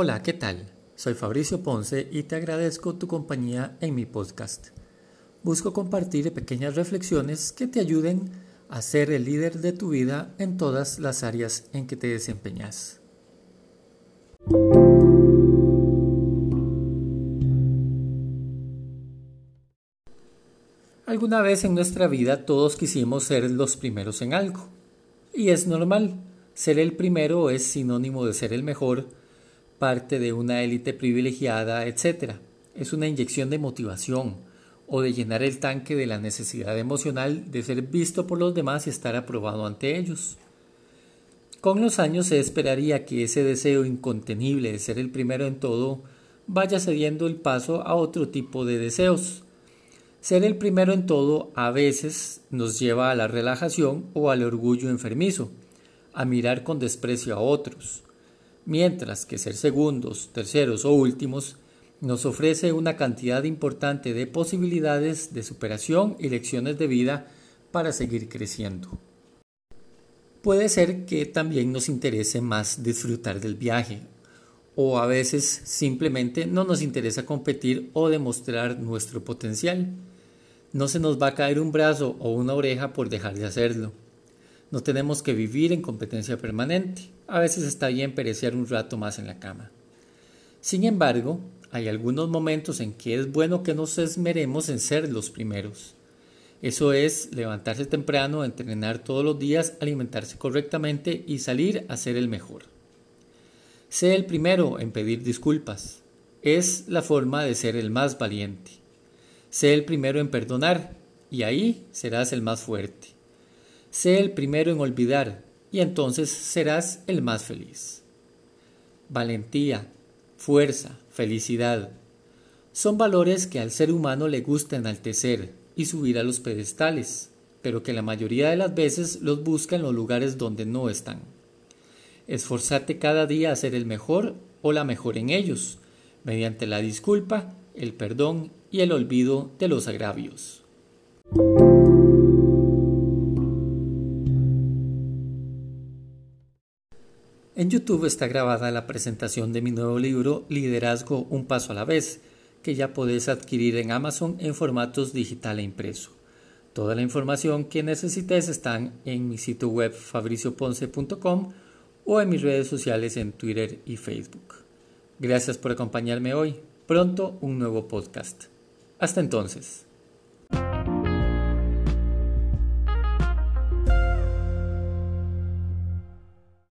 Hola, ¿qué tal? Soy Fabricio Ponce y te agradezco tu compañía en mi podcast. Busco compartir pequeñas reflexiones que te ayuden a ser el líder de tu vida en todas las áreas en que te desempeñas. Alguna vez en nuestra vida todos quisimos ser los primeros en algo. Y es normal. Ser el primero es sinónimo de ser el mejor, parte de una élite privilegiada, etc. Es una inyección de motivación o de llenar el tanque de la necesidad emocional de ser visto por los demás y estar aprobado ante ellos. Con los años se esperaría que ese deseo incontenible de ser el primero en todo vaya cediendo el paso a otro tipo de deseos. Ser el primero en todo a veces nos lleva a la relajación o al orgullo enfermizo, a mirar con desprecio a otros, mientras que ser segundos, terceros o últimos nos ofrece una cantidad importante de posibilidades de superación y lecciones de vida para seguir creciendo. Puede ser que también nos interese más disfrutar del viaje, o a veces simplemente no nos interesa competir o demostrar nuestro potencial. No se nos va a caer un brazo o una oreja por dejar de hacerlo. No tenemos que vivir en competencia permanente. A veces está bien perecer un rato más en la cama. Sin embargo, hay algunos momentos en que es bueno que nos esmeremos en ser los primeros. Eso es levantarse temprano, entrenar todos los días, alimentarse correctamente y salir a ser el mejor. Sé el primero en pedir disculpas. Es la forma de ser el más valiente. Sé el primero en perdonar y ahí serás el más fuerte. Sé el primero en olvidar y entonces serás el más feliz. Valentía, fuerza, felicidad. Son valores que al ser humano le gusta enaltecer y subir a los pedestales, pero que la mayoría de las veces los busca en los lugares donde no están. Esforzate cada día a ser el mejor o la mejor en ellos, mediante la disculpa, el perdón y el olvido de los agravios. En YouTube está grabada la presentación de mi nuevo libro Liderazgo un paso a la vez, que ya podés adquirir en Amazon en formatos digital e impreso. Toda la información que necesites están en mi sitio web fabricioponce.com o en mis redes sociales en Twitter y Facebook. Gracias por acompañarme hoy. Pronto un nuevo podcast. Hasta entonces.